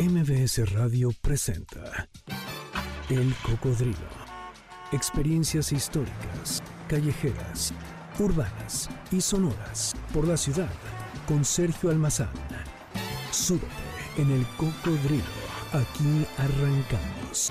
MBS Radio presenta El Cocodrilo. Experiencias históricas, callejeras, urbanas y sonoras por la ciudad con Sergio Almazán. Súbete en El Cocodrilo. Aquí arrancamos.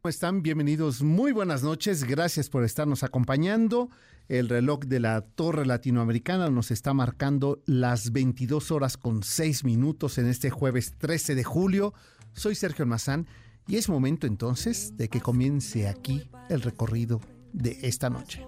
¿Cómo están? Bienvenidos. Muy buenas noches. Gracias por estarnos acompañando. El reloj de la Torre Latinoamericana nos está marcando las 22 horas con 6 minutos en este jueves 13 de julio. Soy Sergio Almazán y es momento entonces de que comience aquí el recorrido de esta noche.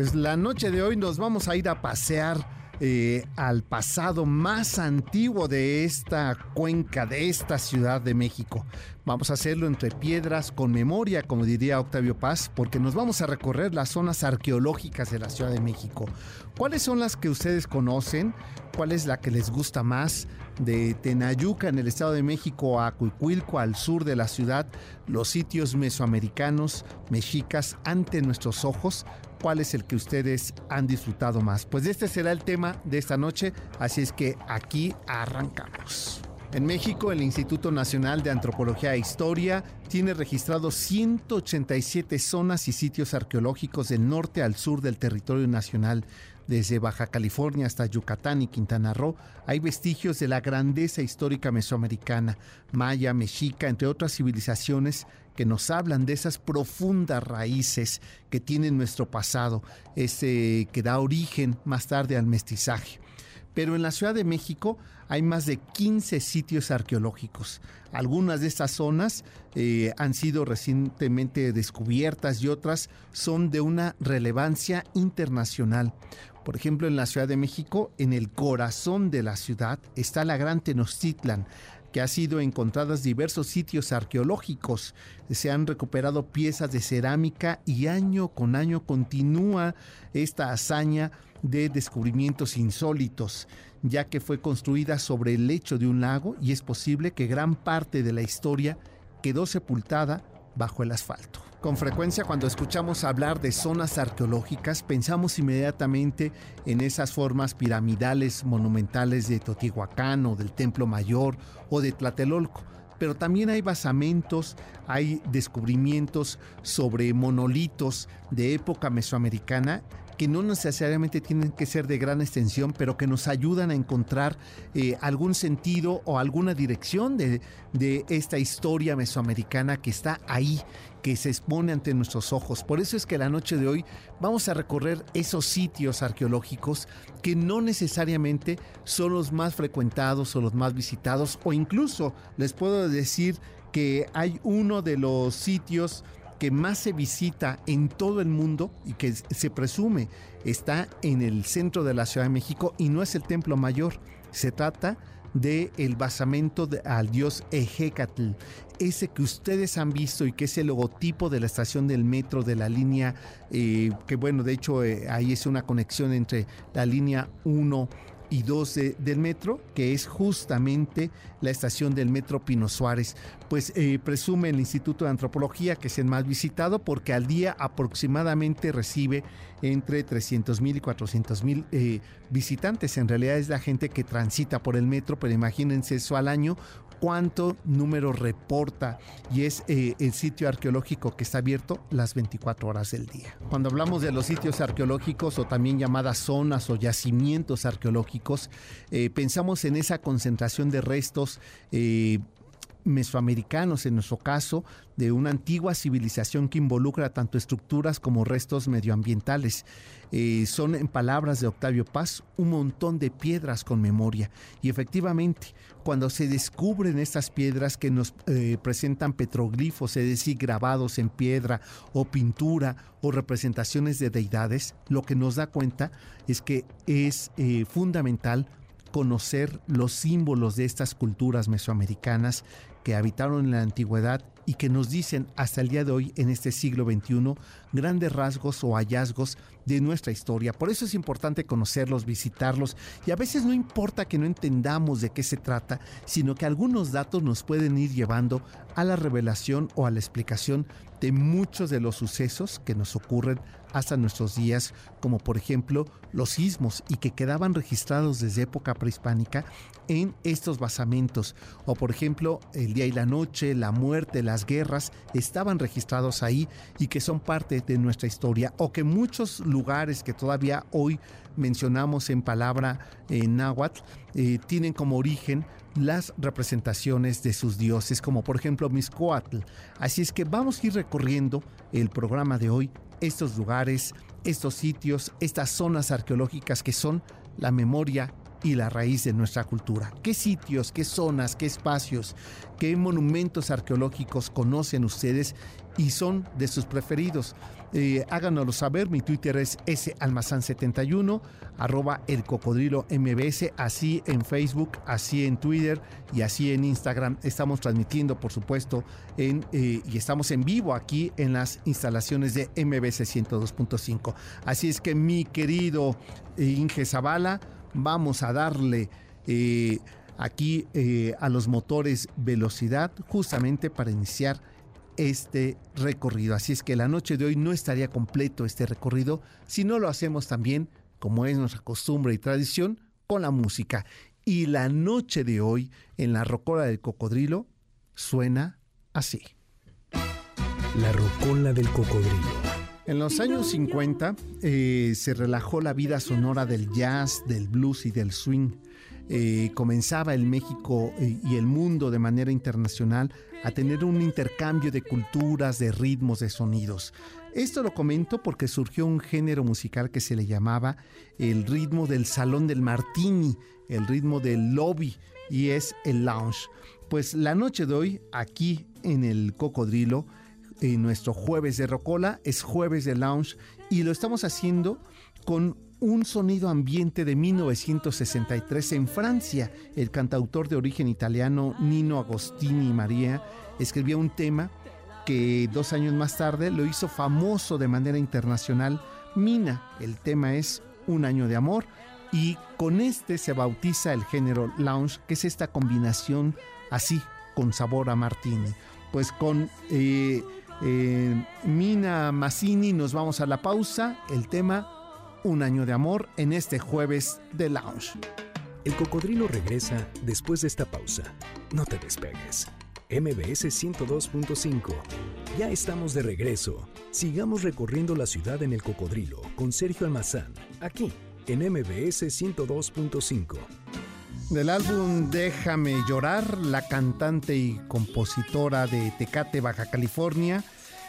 Pues la noche de hoy nos vamos a ir a pasear eh, al pasado más antiguo de esta cuenca, de esta Ciudad de México. Vamos a hacerlo entre piedras, con memoria, como diría Octavio Paz, porque nos vamos a recorrer las zonas arqueológicas de la Ciudad de México. ¿Cuáles son las que ustedes conocen? ¿Cuál es la que les gusta más? De Tenayuca, en el Estado de México, a Cuicuilco, al sur de la ciudad, los sitios mesoamericanos, mexicas, ante nuestros ojos, cuál es el que ustedes han disfrutado más. Pues este será el tema de esta noche, así es que aquí arrancamos. En México, el Instituto Nacional de Antropología e Historia tiene registrados 187 zonas y sitios arqueológicos del norte al sur del territorio nacional. Desde Baja California hasta Yucatán y Quintana Roo hay vestigios de la grandeza histórica mesoamericana, maya, mexica, entre otras civilizaciones que nos hablan de esas profundas raíces que tiene nuestro pasado, ese que da origen más tarde al mestizaje. Pero en la Ciudad de México hay más de 15 sitios arqueológicos. Algunas de estas zonas eh, han sido recientemente descubiertas y otras son de una relevancia internacional. Por ejemplo, en la Ciudad de México, en el corazón de la ciudad, está la Gran Tenochtitlan, que ha sido encontradas diversos sitios arqueológicos. Se han recuperado piezas de cerámica y año con año continúa esta hazaña de descubrimientos insólitos, ya que fue construida sobre el lecho de un lago y es posible que gran parte de la historia quedó sepultada bajo el asfalto. Con frecuencia cuando escuchamos hablar de zonas arqueológicas pensamos inmediatamente en esas formas piramidales monumentales de Totihuacán o del Templo Mayor o de Tlatelolco pero también hay basamentos, hay descubrimientos sobre monolitos de época mesoamericana que no necesariamente tienen que ser de gran extensión, pero que nos ayudan a encontrar eh, algún sentido o alguna dirección de, de esta historia mesoamericana que está ahí que se expone ante nuestros ojos. Por eso es que la noche de hoy vamos a recorrer esos sitios arqueológicos que no necesariamente son los más frecuentados o los más visitados o incluso les puedo decir que hay uno de los sitios que más se visita en todo el mundo y que se presume está en el centro de la Ciudad de México y no es el Templo Mayor. Se trata de el basamento al dios Ejecatl, ese que ustedes han visto y que es el logotipo de la estación del metro de la línea, eh, que bueno, de hecho eh, ahí es una conexión entre la línea 1 y 12 del metro, que es justamente la estación del metro Pino Suárez. Pues eh, presume el Instituto de Antropología que es el más visitado porque al día aproximadamente recibe entre 300 mil y 400 mil eh, visitantes. En realidad es la gente que transita por el metro, pero imagínense eso al año, cuánto número reporta y es eh, el sitio arqueológico que está abierto las 24 horas del día. Cuando hablamos de los sitios arqueológicos o también llamadas zonas o yacimientos arqueológicos, eh, pensamos en esa concentración de restos eh, mesoamericanos, en nuestro caso, de una antigua civilización que involucra tanto estructuras como restos medioambientales. Son, en palabras de Octavio Paz, un montón de piedras con memoria. Y efectivamente, cuando se descubren estas piedras que nos eh, presentan petroglifos, es decir, grabados en piedra o pintura o representaciones de deidades, lo que nos da cuenta es que es eh, fundamental conocer los símbolos de estas culturas mesoamericanas que habitaron en la antigüedad y que nos dicen hasta el día de hoy, en este siglo XXI, grandes rasgos o hallazgos de nuestra historia. Por eso es importante conocerlos, visitarlos y a veces no importa que no entendamos de qué se trata, sino que algunos datos nos pueden ir llevando a la revelación o a la explicación de muchos de los sucesos que nos ocurren hasta nuestros días, como por ejemplo los sismos y que quedaban registrados desde época prehispánica en estos basamentos, o por ejemplo el día y la noche, la muerte, las guerras, estaban registrados ahí y que son parte de nuestra historia, o que muchos lugares que todavía hoy mencionamos en palabra en náhuatl eh, tienen como origen las representaciones de sus dioses, como por ejemplo Miscoatl. Así es que vamos a ir recorriendo el programa de hoy, estos lugares, estos sitios, estas zonas arqueológicas que son la memoria y la raíz de nuestra cultura. ¿Qué sitios, qué zonas, qué espacios, qué monumentos arqueológicos conocen ustedes y son de sus preferidos? Eh, háganoslo saber, mi Twitter es salmazán71, arroba el cocodrilo mbs, así en Facebook, así en Twitter y así en Instagram. Estamos transmitiendo, por supuesto, eh, y estamos en vivo aquí en las instalaciones de MBS 102.5. Así es que mi querido eh, Inge Zavala, vamos a darle aquí a los motores velocidad justamente para iniciar este recorrido. Así es que la noche de hoy no estaría completo este recorrido si no lo hacemos también, como es nuestra costumbre y tradición, con la música. Y la noche de hoy en la rocola del cocodrilo suena así. La rocola del cocodrilo. En los años 50 eh, se relajó la vida sonora del jazz, del blues y del swing. Eh, comenzaba el México eh, y el mundo de manera internacional a tener un intercambio de culturas, de ritmos, de sonidos. Esto lo comento porque surgió un género musical que se le llamaba el ritmo del salón del martini, el ritmo del lobby y es el lounge. Pues la noche de hoy, aquí en el Cocodrilo, en nuestro jueves de Rocola, es jueves de lounge y lo estamos haciendo con un sonido ambiente de 1963 en Francia. El cantautor de origen italiano Nino Agostini María escribió un tema que dos años más tarde lo hizo famoso de manera internacional, Mina. El tema es Un año de amor y con este se bautiza el género lounge, que es esta combinación así, con sabor a martini. Pues con eh, eh, Mina Massini nos vamos a la pausa. El tema un año de amor en este jueves de Lounge. El cocodrilo regresa después de esta pausa. No te despegues. MBS 102.5. Ya estamos de regreso. Sigamos recorriendo la ciudad en el cocodrilo con Sergio Almazán, aquí en MBS 102.5. Del álbum Déjame llorar, la cantante y compositora de Tecate, Baja California,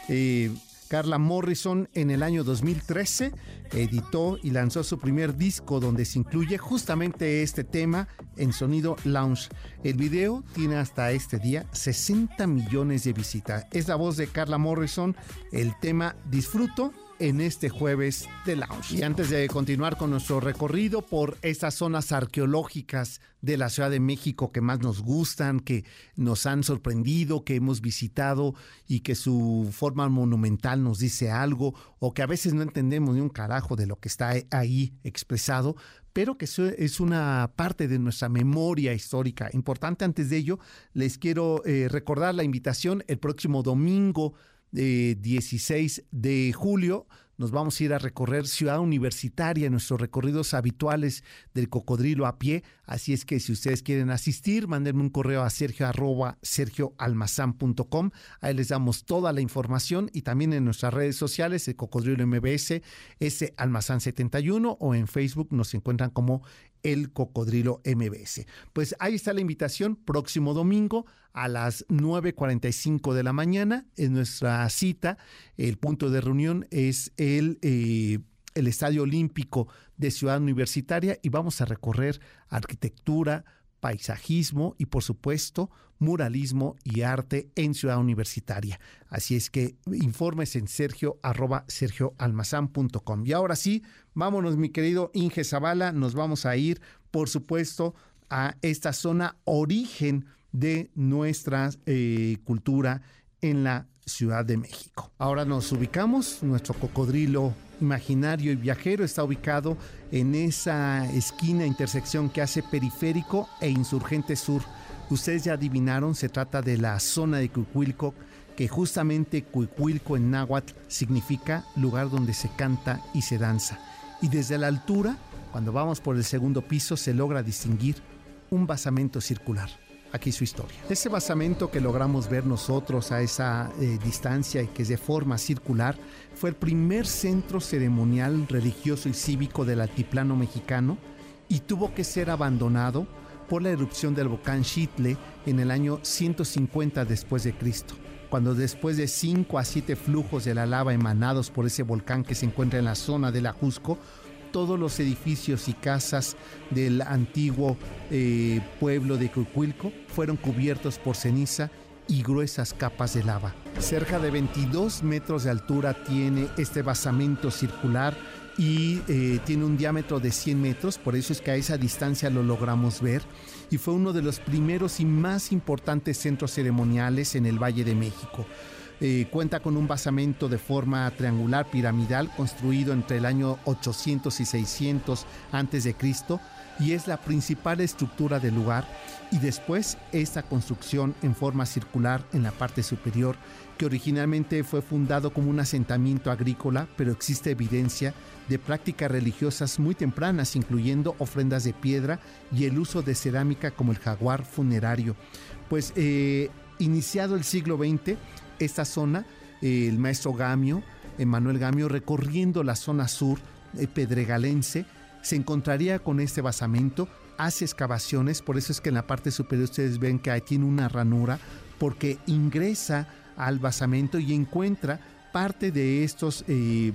eh, Carla Morrison en el año 2013 editó y lanzó su primer disco donde se incluye justamente este tema en sonido lounge. El video tiene hasta este día 60 millones de visitas. Es la voz de Carla Morrison, el tema Disfruto en este jueves de Lounge. Y antes de continuar con nuestro recorrido por estas zonas arqueológicas de la Ciudad de México que más nos gustan, que nos han sorprendido, que hemos visitado y que su forma monumental nos dice algo o que a veces no entendemos ni un carajo de lo que está ahí expresado, pero que es una parte de nuestra memoria histórica. Importante antes de ello, les quiero eh, recordar la invitación el próximo domingo 16 de julio. Nos vamos a ir a recorrer Ciudad Universitaria, nuestros recorridos habituales del cocodrilo a pie. Así es que si ustedes quieren asistir, mándenme un correo a sergio arroba sergioalmazán.com. Ahí les damos toda la información y también en nuestras redes sociales, el cocodrilo MBS, ese almazán 71 o en Facebook nos encuentran como el Cocodrilo MBS. Pues ahí está la invitación, próximo domingo a las 9.45 de la mañana en nuestra cita. El punto de reunión es el, eh, el Estadio Olímpico de Ciudad Universitaria y vamos a recorrer arquitectura, paisajismo y por supuesto muralismo y arte en Ciudad Universitaria. Así es que informes en sergio arroba sergioalmazán.com. Y ahora sí, vámonos mi querido Inge Zavala, nos vamos a ir por supuesto a esta zona origen de nuestra eh, cultura en la Ciudad de México. Ahora nos ubicamos, nuestro cocodrilo imaginario y viajero está ubicado en esa esquina intersección que hace periférico e insurgente sur. Ustedes ya adivinaron, se trata de la zona de Cuicuilco, que justamente Cuicuilco en náhuatl significa lugar donde se canta y se danza. Y desde la altura, cuando vamos por el segundo piso, se logra distinguir un basamento circular aquí su historia. Ese basamento que logramos ver nosotros a esa eh, distancia y que es de forma circular fue el primer centro ceremonial religioso y cívico del altiplano mexicano y tuvo que ser abandonado por la erupción del volcán Xitle en el año 150 después de Cristo cuando después de 5 a 7 flujos de la lava emanados por ese volcán que se encuentra en la zona de la Jusco, todos los edificios y casas del antiguo eh, pueblo de Cuicuilco fueron cubiertos por ceniza y gruesas capas de lava. Cerca de 22 metros de altura tiene este basamento circular y eh, tiene un diámetro de 100 metros, por eso es que a esa distancia lo logramos ver y fue uno de los primeros y más importantes centros ceremoniales en el Valle de México. Eh, cuenta con un basamento de forma triangular piramidal construido entre el año 800 y 600 a.C. y es la principal estructura del lugar y después esta construcción en forma circular en la parte superior que originalmente fue fundado como un asentamiento agrícola pero existe evidencia de prácticas religiosas muy tempranas incluyendo ofrendas de piedra y el uso de cerámica como el jaguar funerario pues eh, iniciado el siglo XX esta zona, el maestro Gamio, Emanuel Gamio, recorriendo la zona sur eh, pedregalense, se encontraría con este basamento, hace excavaciones, por eso es que en la parte superior ustedes ven que ahí tiene una ranura, porque ingresa al basamento y encuentra parte de estos, eh,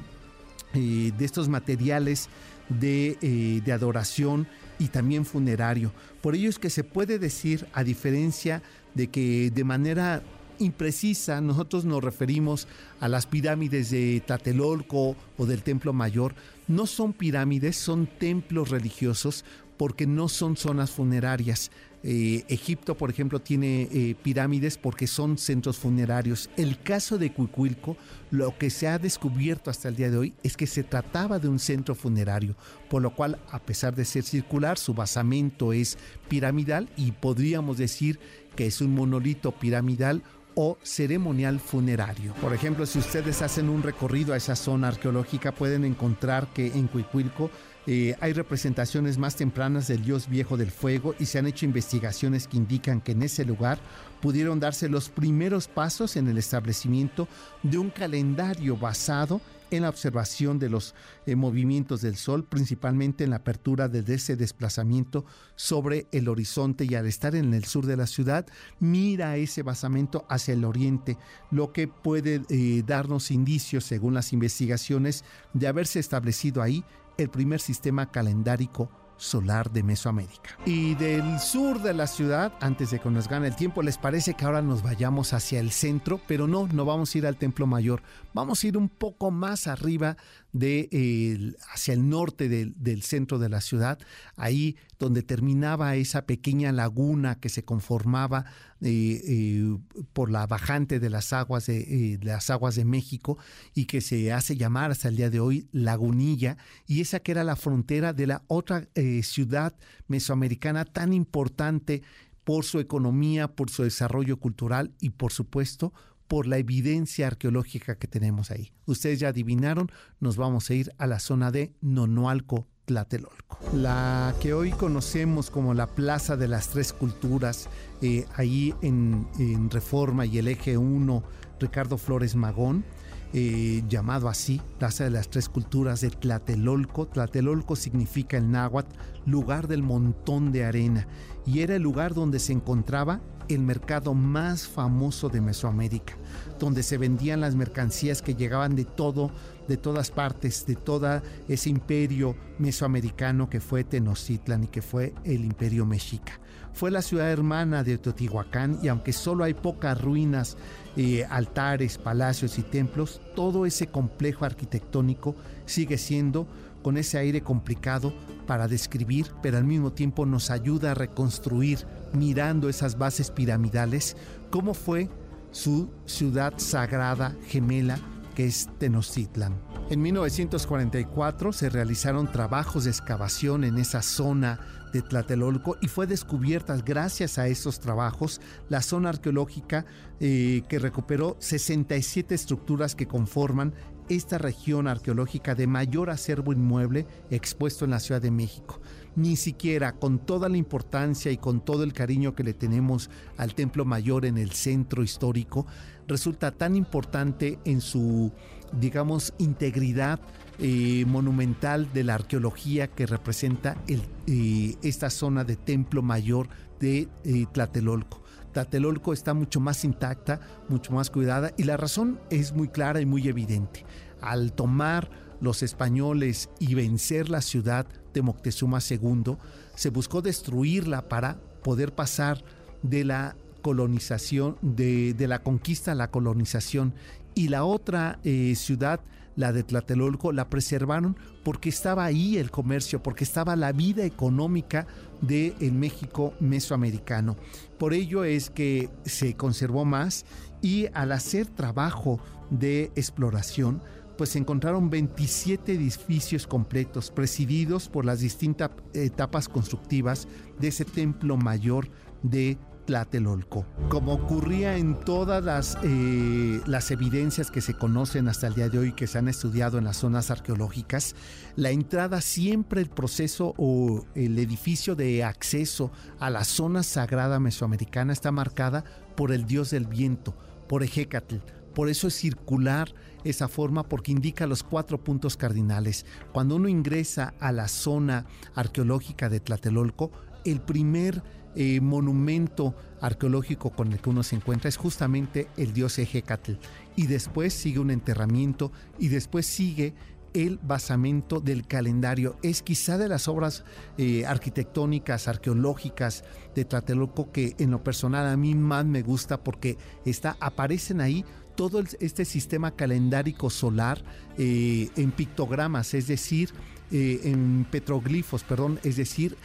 eh, de estos materiales de, de adoración y también funerario. Por ello es que se puede decir, a diferencia de que de manera imprecisa, nosotros nos referimos a las pirámides de Tlatelolco o del Templo Mayor. No son pirámides, son templos religiosos porque no son zonas funerarias. Eh, Egipto, por ejemplo, tiene eh, pirámides porque son centros funerarios. El caso de Cuicuilco, lo que se ha descubierto hasta el día de hoy es que se trataba de un centro funerario, por lo cual, a pesar de ser circular, su basamento es piramidal y podríamos decir que es un monolito piramidal o ceremonial funerario. Por ejemplo, si ustedes hacen un recorrido a esa zona arqueológica, pueden encontrar que en Cuicuilco eh, hay representaciones más tempranas del dios viejo del fuego y se han hecho investigaciones que indican que en ese lugar pudieron darse los primeros pasos en el establecimiento de un calendario basado la observación de los eh, movimientos del Sol, principalmente en la apertura de ese desplazamiento sobre el horizonte y al estar en el sur de la ciudad, mira ese basamento hacia el oriente, lo que puede eh, darnos indicios, según las investigaciones, de haberse establecido ahí el primer sistema calendárico solar de Mesoamérica. Y del sur de la ciudad, antes de que nos gane el tiempo, ¿les parece que ahora nos vayamos hacia el centro? Pero no, no vamos a ir al Templo Mayor, vamos a ir un poco más arriba de, hacia el norte del centro de la ciudad, ahí donde terminaba esa pequeña laguna que se conformaba eh, eh, por la bajante de las aguas de, eh, las aguas de México y que se hace llamar hasta el día de hoy Lagunilla, y esa que era la frontera de la otra ciudad mesoamericana tan importante por su economía, por su desarrollo cultural y por supuesto por la evidencia arqueológica que tenemos ahí. Ustedes ya adivinaron, nos vamos a ir a la zona de Nonoalco, Tlatelolco. La que hoy conocemos como la Plaza de las Tres Culturas, eh, ahí en, Reforma y el Eje 1, Ricardo Flores Magón, eh, llamado así, Plaza de las Tres Culturas de Tlatelolco. Tlatelolco significa el náhuatl, lugar del montón de arena, y era el lugar donde se encontraba el mercado más famoso de Mesoamérica, donde se vendían las mercancías que llegaban de todo, de todas partes, de todo ese imperio mesoamericano que fue Tenochtitlan y que fue el imperio mexica. Fue la ciudad hermana de Teotihuacán y aunque solo hay pocas ruinas, eh, altares, palacios y templos, todo ese complejo arquitectónico sigue siendo con ese aire complicado para describir, pero al mismo tiempo nos ayuda a reconstruir, mirando esas bases piramidales, cómo fue su ciudad sagrada gemela que es Tenochtitlan. En 1944 se realizaron trabajos de excavación en esa zona de Tlatelolco y fue descubierta gracias a esos trabajos la zona arqueológica eh, que recuperó 67 estructuras que conforman esta región arqueológica de mayor acervo inmueble expuesto en la Ciudad de México. Ni siquiera con toda la importancia y con todo el cariño que le tenemos al Templo Mayor en el centro histórico, resulta tan importante en su, digamos, integridad eh, monumental de la arqueología que representa eh, esta zona de Templo Mayor de eh, Tlatelolco. Tlatelolco está mucho más intacta, mucho más cuidada y la razón es muy clara y muy evidente. Al tomar los españoles y vencer la ciudad de Moctezuma II, se buscó destruirla para poder pasar de la colonización, de, la conquista a la colonización. Y la otra eh, ciudad, la de Tlatelolco, la preservaron porque estaba ahí el comercio, porque estaba la vida económica del el México mesoamericano. Por ello es que se conservó más y al hacer trabajo de exploración, pues se encontraron 27 edificios completos presididos por las distintas etapas constructivas de ese templo mayor de Tlatelolco. Como ocurría en todas las, eh, las evidencias que se conocen hasta el día de hoy, que se han estudiado en las zonas arqueológicas, la entrada siempre, el proceso o el edificio de acceso a la zona sagrada mesoamericana está marcada por el dios del viento, por Ejecatl. Por eso es circular esa forma porque indica los cuatro puntos cardinales. Cuando uno ingresa a la zona arqueológica de Tlatelolco, el primer eh, monumento arqueológico con el que uno se encuentra es justamente el dios Ejecatl. Y después sigue un enterramiento y después sigue el basamento del calendario. Es quizá de las obras eh, arquitectónicas, arqueológicas de Tlatelolco que en lo personal a mí más me gusta porque está, aparecen ahí todo este sistema calendárico solar eh, en pictogramas, es decir, en petroglifos, perdón, es decir,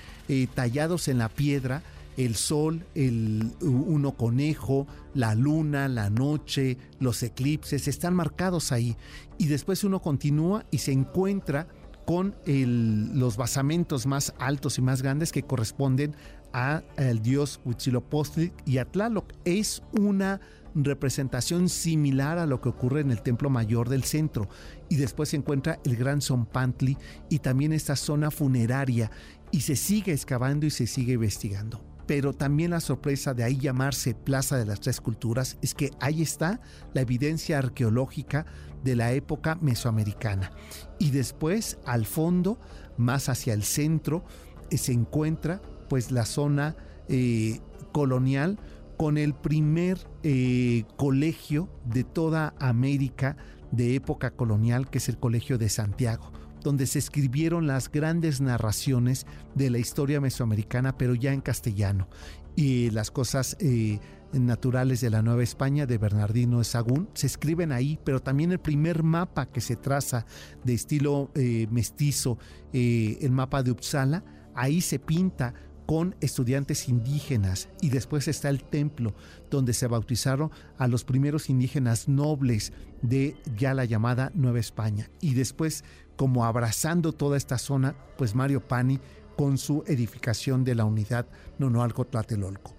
tallados en la piedra el sol, el uno conejo, la luna, la noche, los eclipses, están marcados ahí. Y después uno continúa y se encuentra con los basamentos más altos y más grandes que corresponden al dios Huitzilopochtli y a Tlaloc. Es una representación similar a lo que ocurre en el templo mayor del centro. Y después se encuentra el gran Zompantli y también esta zona funeraria. Y se sigue excavando y se sigue investigando pero también la sorpresa de ahí llamarse Plaza de las Tres Culturas es que ahí está la evidencia arqueológica de la época mesoamericana. Y después, al fondo, más hacia el centro, eh, se encuentra pues la zona eh, colonial con el primer eh, colegio de toda América de época colonial, que es el Colegio de Santiago donde se escribieron las grandes narraciones de la historia mesoamericana, pero ya en castellano. Y las cosas eh, naturales de la Nueva España de Bernardino de Sagún se escriben ahí, pero también el primer mapa que se traza de estilo eh, mestizo, eh, el mapa de Uppsala, ahí se pinta con estudiantes indígenas y después está el templo donde se bautizaron a los primeros indígenas nobles de ya la llamada Nueva España y después como abrazando toda esta zona, pues Mario Pani con su edificación de la unidad Nonoalco Tlatelolco.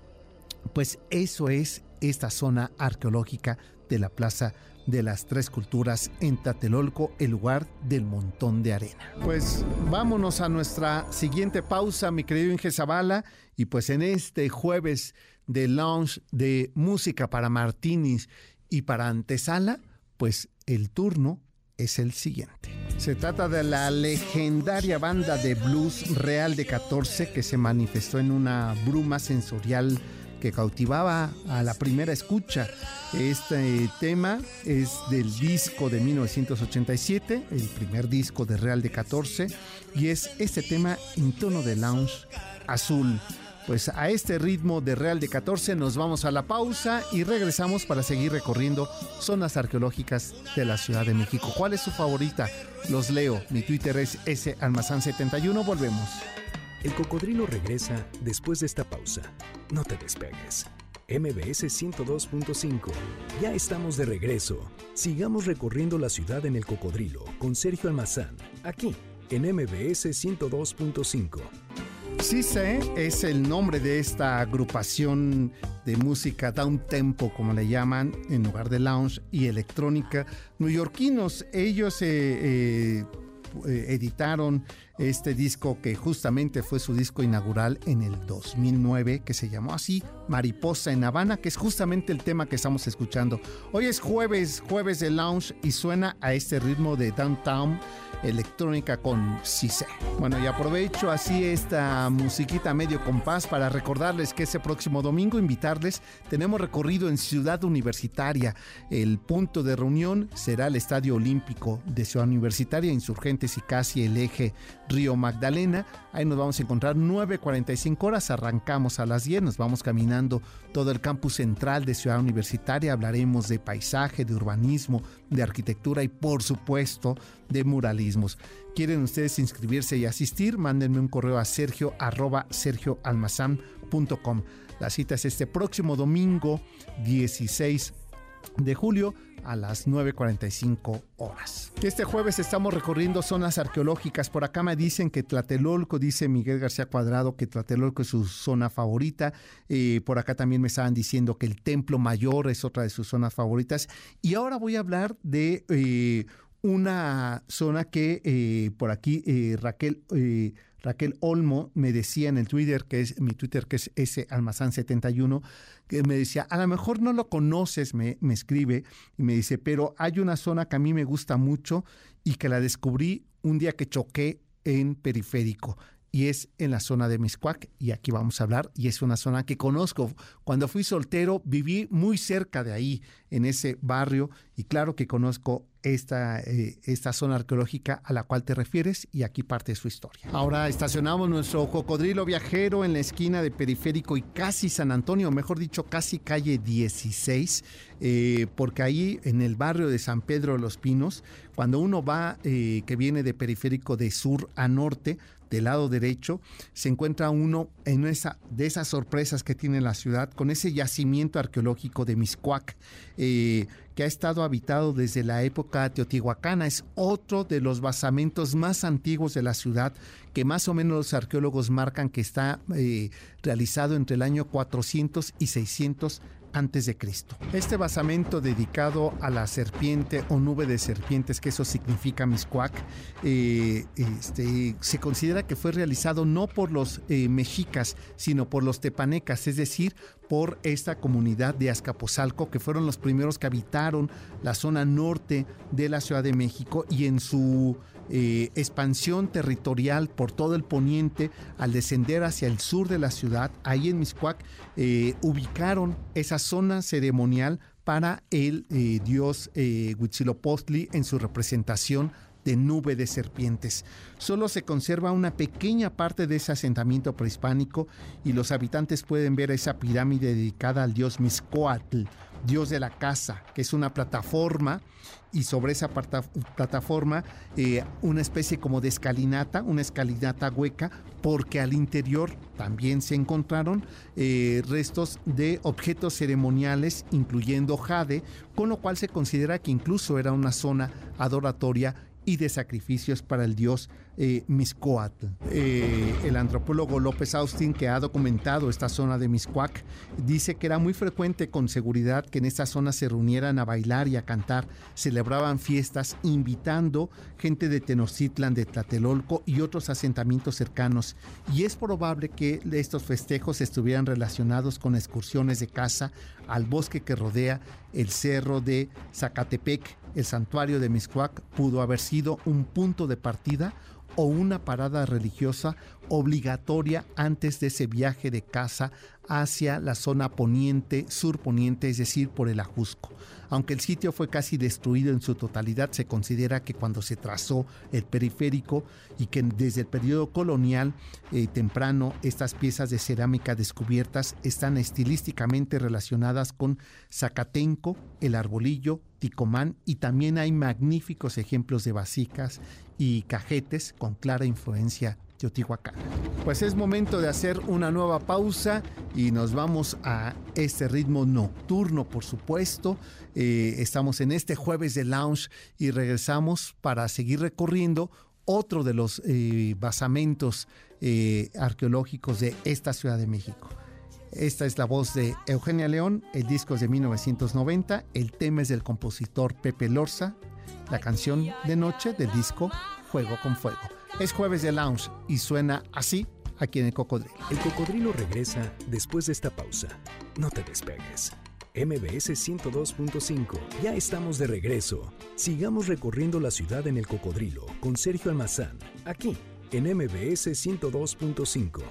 Pues eso es esta zona arqueológica de la Plaza de las Tres Culturas en Tlatelolco, el lugar del montón de arena. Pues vámonos a nuestra siguiente pausa, mi querido Inge Zavala, y pues en este jueves de launch de música para Martínez y para Antesala, pues el turno es el siguiente. Se trata de la legendaria banda de blues Real de 14 que se manifestó en una bruma sensorial que cautivaba a la primera escucha. Este tema es del disco de 1987, el primer disco de Real de 14, y es este tema en tono de lounge azul. Pues a este ritmo de Real de 14 nos vamos a la pausa y regresamos para seguir recorriendo zonas arqueológicas de la Ciudad de México. ¿Cuál es su favorita? Los leo. Mi Twitter es salmazán71. Volvemos. El cocodrilo regresa después de esta pausa. No te despegues. MBS 102.5. Ya estamos de regreso. Sigamos recorriendo la ciudad en el cocodrilo con Sergio Almazán, aquí en MBS 102.5. CICE es el nombre de esta agrupación de música down tempo, como le llaman, en lugar de lounge y electrónica. Neoyorquinos, ellos eh, eh, eh, editaron este disco que justamente fue su disco inaugural en el 2009, que se llamó así, Mariposa en Habana, que es justamente el tema que estamos escuchando. Hoy es jueves, jueves de lounge y suena a este ritmo de downtown electrónica con Cise. Bueno, y aprovecho así esta musiquita medio compás para recordarles que ese próximo domingo invitarles, tenemos recorrido en Ciudad Universitaria. El punto de reunión será el Estadio Olímpico de Ciudad Universitaria, Insurgentes y casi el eje Río Magdalena. Ahí nos vamos a encontrar 9.45 horas, arrancamos a las 10, nos vamos caminando todo el campus central de Ciudad Universitaria, hablaremos de paisaje, de urbanismo, de arquitectura y por supuesto de muralismos. ¿Quieren ustedes inscribirse y asistir? Mándenme un correo a sergio arroba sergioalmazán.com. La cita es este próximo domingo 16 de julio a las 9.45 horas. Este jueves estamos recorriendo zonas arqueológicas. Por acá me dicen que Tlatelolco, dice Miguel García Cuadrado, que Tlatelolco es su zona favorita. Eh, por acá también me estaban diciendo que el Templo Mayor es otra de sus zonas favoritas. Y ahora voy a hablar de eh, una zona que eh, por aquí Raquel... Raquel Olmo me decía en el Twitter, que es mi Twitter, que es ese almazán71, que me decía, a lo mejor no lo conoces, me, me escribe, y me dice, pero hay una zona que a mí me gusta mucho y que la descubrí un día que choqué en periférico y es en la zona de Miscuac y aquí vamos a hablar y es una zona que conozco. Cuando fui soltero viví muy cerca de ahí, en ese barrio y claro que conozco esta, eh, esta zona arqueológica a la cual te refieres y aquí parte su historia. Ahora estacionamos nuestro cocodrilo viajero en la esquina de Periférico y casi San Antonio, mejor dicho, casi calle 16, eh, porque ahí en el barrio de San Pedro de los Pinos, cuando uno va, eh, que viene de Periférico de sur a norte, del lado derecho, se encuentra uno en esa de esas sorpresas que tiene la ciudad, con ese yacimiento arqueológico de Miscuac, eh, que ha estado habitado desde la época teotihuacana. Es otro de los basamentos más antiguos de la ciudad, que más o menos los arqueólogos marcan que está eh, realizado entre el año 400 y 600 antes de Cristo. Este basamento dedicado a la serpiente o nube de serpientes, que eso significa Miscuac, eh, este, se considera que fue realizado no por los eh, mexicas, sino por los tepanecas, es decir, por esta comunidad de Azcapotzalco, que fueron los primeros que habitaron la zona norte de la Ciudad de México y en su eh, expansión territorial por todo el poniente, al descender hacia el sur de la ciudad, ahí en Miscuac, eh, ubicaron esa zona ceremonial para el eh, dios Huitzilopochtli en su representación de nube de serpientes. Solo se conserva una pequeña parte de ese asentamiento prehispánico y los habitantes pueden ver esa pirámide dedicada al dios Miscoatl, dios de la casa, que es una plataforma y sobre esa plataforma eh, una especie como de escalinata, una escalinata hueca, porque al interior también se encontraron eh, restos de objetos ceremoniales, incluyendo jade, con lo cual se considera que incluso era una zona adoratoria y de sacrificios para el dios eh. Eh, el antropólogo López Austin, que ha documentado esta zona de Miscuac, dice que era muy frecuente con seguridad que en esta zona se reunieran a bailar y a cantar, celebraban fiestas, invitando gente de Tenochtitlan, de Tlatelolco y otros asentamientos cercanos. Y es probable que estos festejos estuvieran relacionados con excursiones de caza al bosque que rodea el cerro de Zacatepec. El santuario de Miscuac pudo haber sido un punto de partida o una parada religiosa obligatoria antes de ese viaje de casa hacia la zona poniente, surponiente, es decir, por el Ajusco. Aunque el sitio fue casi destruido en su totalidad, se considera que cuando se trazó el periférico y que desde el periodo colonial eh, temprano estas piezas de cerámica descubiertas están estilísticamente relacionadas con Zacatenco, el arbolillo, Ticomán y también hay magníficos ejemplos de vasicas y cajetes con clara influencia teotihuacana. Pues es momento de hacer una nueva pausa y nos vamos a este ritmo nocturno, por supuesto. Eh, estamos en este jueves de lounge y regresamos para seguir recorriendo otro de los eh, basamentos eh, arqueológicos de esta Ciudad de México. Esta es la voz de Eugenia León, el disco es de 1990, el tema es del compositor Pepe Lorza, la canción de noche del disco Juego con Fuego. Es jueves de lounge y suena así aquí en el cocodrilo. El cocodrilo regresa después de esta pausa. No te despegues. MBS 102.5. Ya estamos de regreso. Sigamos recorriendo la ciudad en el cocodrilo con Sergio Almazán, aquí en MBS 102.5.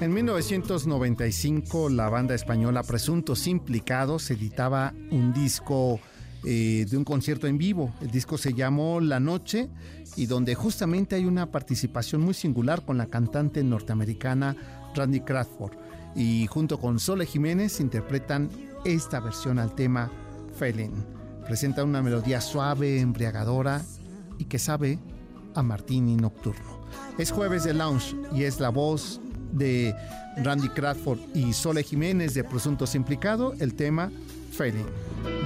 En 1995, la banda española Presuntos Implicados editaba un disco eh, de un concierto en vivo. El disco se llamó La Noche y donde justamente hay una participación muy singular con la cantante norteamericana Randy Crawford. Y junto con Sole Jiménez interpretan esta versión al tema Felin. Presenta una melodía suave, embriagadora y que sabe a Martini Nocturno. Es jueves de lounge y es la voz de Randy Crawford y Sole Jiménez de Presuntos Implicado, el tema Fading.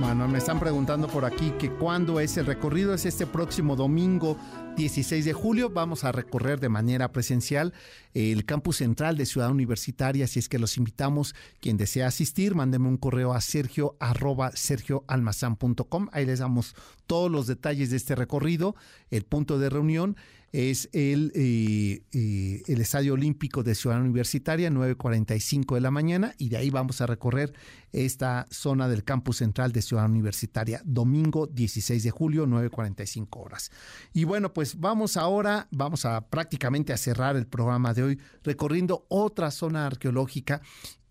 Bueno, me están preguntando por aquí que cuándo es el recorrido. Es este próximo domingo 16 de julio. Vamos a recorrer de manera presencial el campus central de Ciudad Universitaria. Si es que los invitamos, quien desea asistir, mándeme un correo a sergio arroba sergioalmazán.com. Ahí les damos todos los detalles de este recorrido, el punto de reunión es el, eh, eh, el Estadio Olímpico de Ciudad Universitaria, 9.45 de la mañana, y de ahí vamos a recorrer esta zona del campus central de Ciudad Universitaria, domingo 16 de julio, 9.45 horas. Y bueno, pues vamos ahora, vamos a prácticamente a cerrar el programa de hoy, recorriendo otra zona arqueológica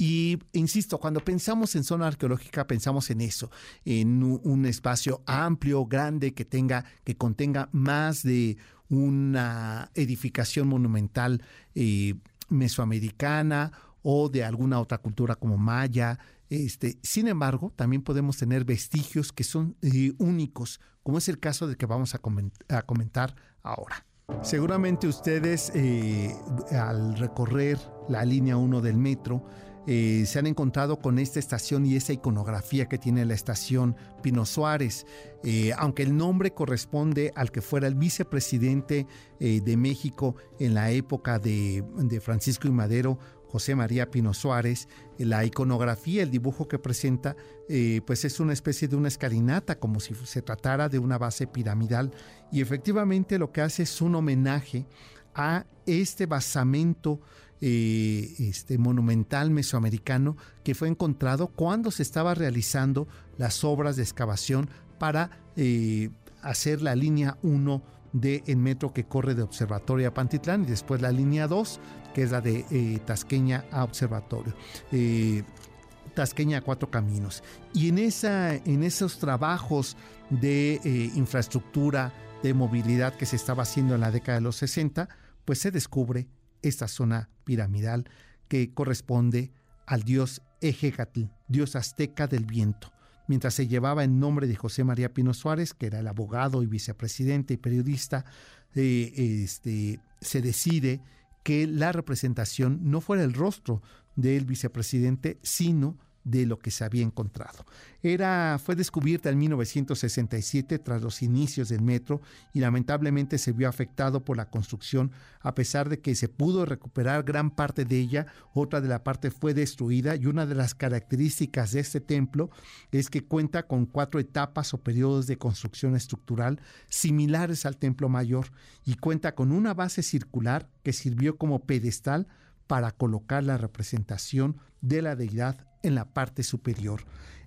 y insisto, cuando pensamos en zona arqueológica, pensamos en eso, en un espacio amplio, grande, que tenga, que contenga más de una edificación monumental eh, mesoamericana o de alguna otra cultura como maya. Este, sin embargo, también podemos tener vestigios que son eh, únicos, como es el caso de que vamos a, comentar ahora. Seguramente ustedes eh, al recorrer la línea 1 del metro eh, se han encontrado con esta estación y esa iconografía que tiene la estación Pino Suárez. Eh, aunque el nombre corresponde al que fuera el vicepresidente eh, de México en la época de, Francisco y Madero, José María Pino Suárez, la iconografía, el dibujo que presenta, pues es una especie de una escalinata, como si se tratara de una base piramidal. Y efectivamente lo que hace es un homenaje a este basamento eh, este, monumental mesoamericano que fue encontrado cuando se estaba realizando las obras de excavación para eh, hacer la línea 1 del metro que corre de Observatorio a Pantitlán y después la línea 2 que es la de eh, Tasqueña a Observatorio. Tasqueña a cuatro caminos. Y en, esa, en esos trabajos de infraestructura, de movilidad que se estaba haciendo en la década de los 60, pues se descubre esta zona piramidal que corresponde al dios Ejecatl, dios azteca del viento. Mientras se llevaba el nombre de José María Pino Suárez, que era el abogado y vicepresidente y periodista, eh, este, se decide que la representación no fuera el rostro del vicepresidente, sino de lo que se había encontrado. Era, fue descubierta en 1967 tras los inicios del metro y lamentablemente se vio afectado por la construcción a pesar de que se pudo recuperar gran parte de ella, otra de la parte fue destruida y una de las características de este templo es que cuenta con cuatro etapas o periodos de construcción estructural similares al templo mayor y cuenta con una base circular que sirvió como pedestal para colocar la representación de la deidad en la parte superior.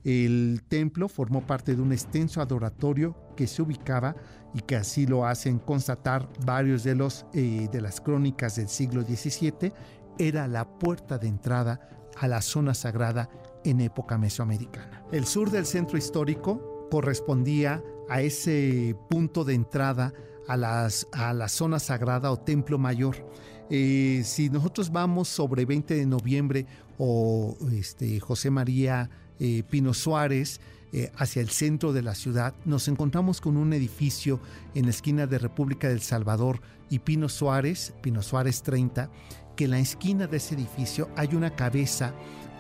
El templo formó parte de un extenso adoratorio que se ubicaba y que así lo hacen constatar varios de, los, eh, de las crónicas del siglo XVII, era la puerta de entrada a la zona sagrada en época mesoamericana. El sur del centro histórico correspondía a ese punto de entrada a, las, a la zona sagrada o templo mayor. Eh, si nosotros vamos sobre 20 de noviembre o este, José María eh, Pino Suárez, eh, hacia el centro de la ciudad, nos encontramos con un edificio en la esquina de República del Salvador y Pino Suárez, Pino Suárez 30, que en la esquina de ese edificio hay una cabeza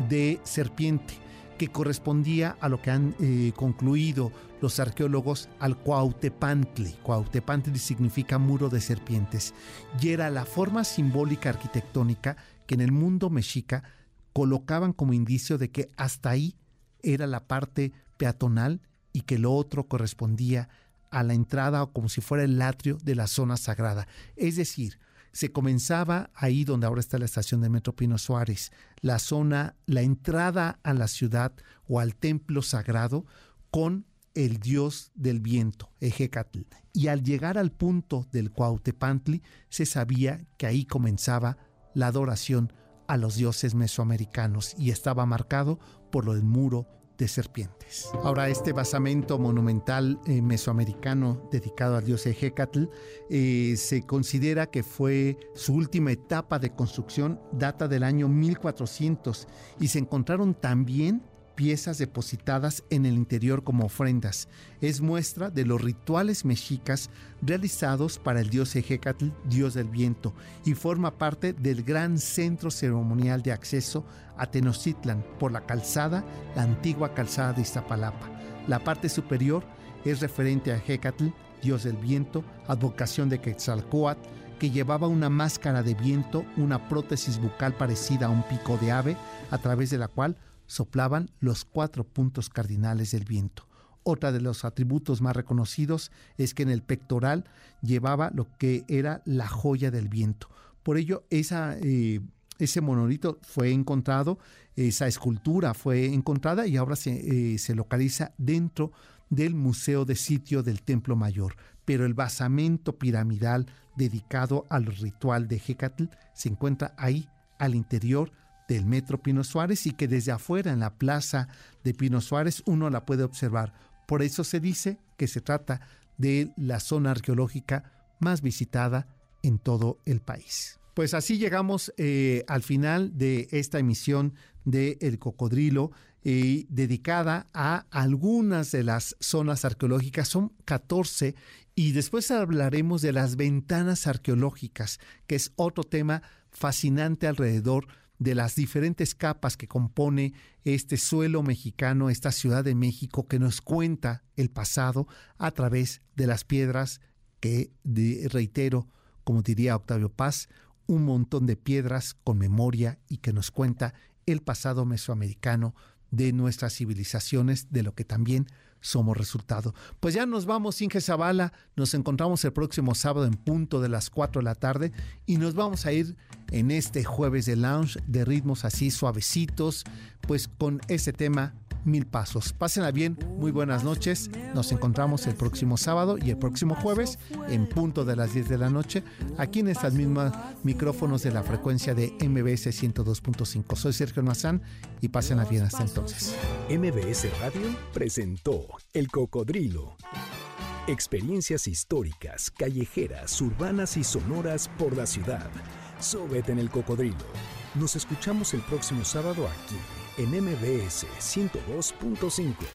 de serpiente que correspondía a lo que han eh, concluido los arqueólogos al Cuautepantli. Cuautepantli significa muro de serpientes y era la forma simbólica arquitectónica que en el mundo mexica colocaban como indicio de que hasta ahí era la parte peatonal y que lo otro correspondía a la entrada o como si fuera el atrio de la zona sagrada. Es decir, se comenzaba ahí donde ahora está la estación de Metro Pino Suárez, la zona, la entrada a la ciudad o al templo sagrado con el dios del viento, Ejecatl. Y al llegar al punto del Cuautepantli, se sabía que ahí comenzaba la adoración a los dioses mesoamericanos y estaba marcado por del muro de serpientes. Ahora, este basamento monumental eh, mesoamericano dedicado al dios Ejecatl eh, se considera que fue su última etapa de construcción, data del año 1400, y se encontraron también piezas depositadas en el interior como ofrendas. Es muestra de los rituales mexicas realizados para el dios Ejecatl, dios del viento, y forma parte del gran centro ceremonial de acceso a Tenochtitlan por la calzada, la antigua calzada de Iztapalapa. La parte superior es referente a Ejecatl, dios del viento, advocación de Quetzalcoatl, que llevaba una máscara de viento, una prótesis bucal parecida a un pico de ave, a través de la cual soplaban los cuatro puntos cardinales del viento. Otra de los atributos más reconocidos es que en el pectoral llevaba lo que era la joya del viento. Por ello, eh, ese monolito fue encontrado, esa escultura fue encontrada y ahora se, eh, se localiza dentro del Museo de Sitio del Templo Mayor. Pero el basamento piramidal dedicado al ritual de Hecatl se encuentra ahí al interior del Metro Pino Suárez y que desde afuera en la plaza de Pino Suárez uno la puede observar. Por eso se dice que se trata de la zona arqueológica más visitada en todo el país. Pues así llegamos eh, al final de esta emisión de El Cocodrilo, eh, dedicada a algunas de las zonas arqueológicas. Son 14 y después hablaremos de las ventanas arqueológicas, que es otro tema fascinante alrededor de las diferentes capas que compone este suelo mexicano, esta Ciudad de México, que nos cuenta el pasado a través de las piedras que, reitero, como diría Octavio Paz, un montón de piedras con memoria y que nos cuenta el pasado mesoamericano de nuestras civilizaciones, de lo que también somos resultado. Pues ya nos vamos, Inge Zavala. Nos encontramos el próximo sábado en punto de las 4 de la tarde y nos vamos a ir en este jueves de lounge de ritmos así suavecitos, pues con este tema mil pasos. Pásenla bien, muy buenas noches. Nos encontramos el próximo sábado y el próximo jueves en punto de las 10 de la noche, aquí en estas mismas micrófonos de la frecuencia de MBS 102.5. Soy Sergio Mazán y pásenla bien hasta entonces. MBS Radio presentó El Cocodrilo. Experiencias históricas, callejeras, urbanas y sonoras por la ciudad. Súbete en el cocodrilo. Nos escuchamos el próximo sábado aquí en MBS 102.5.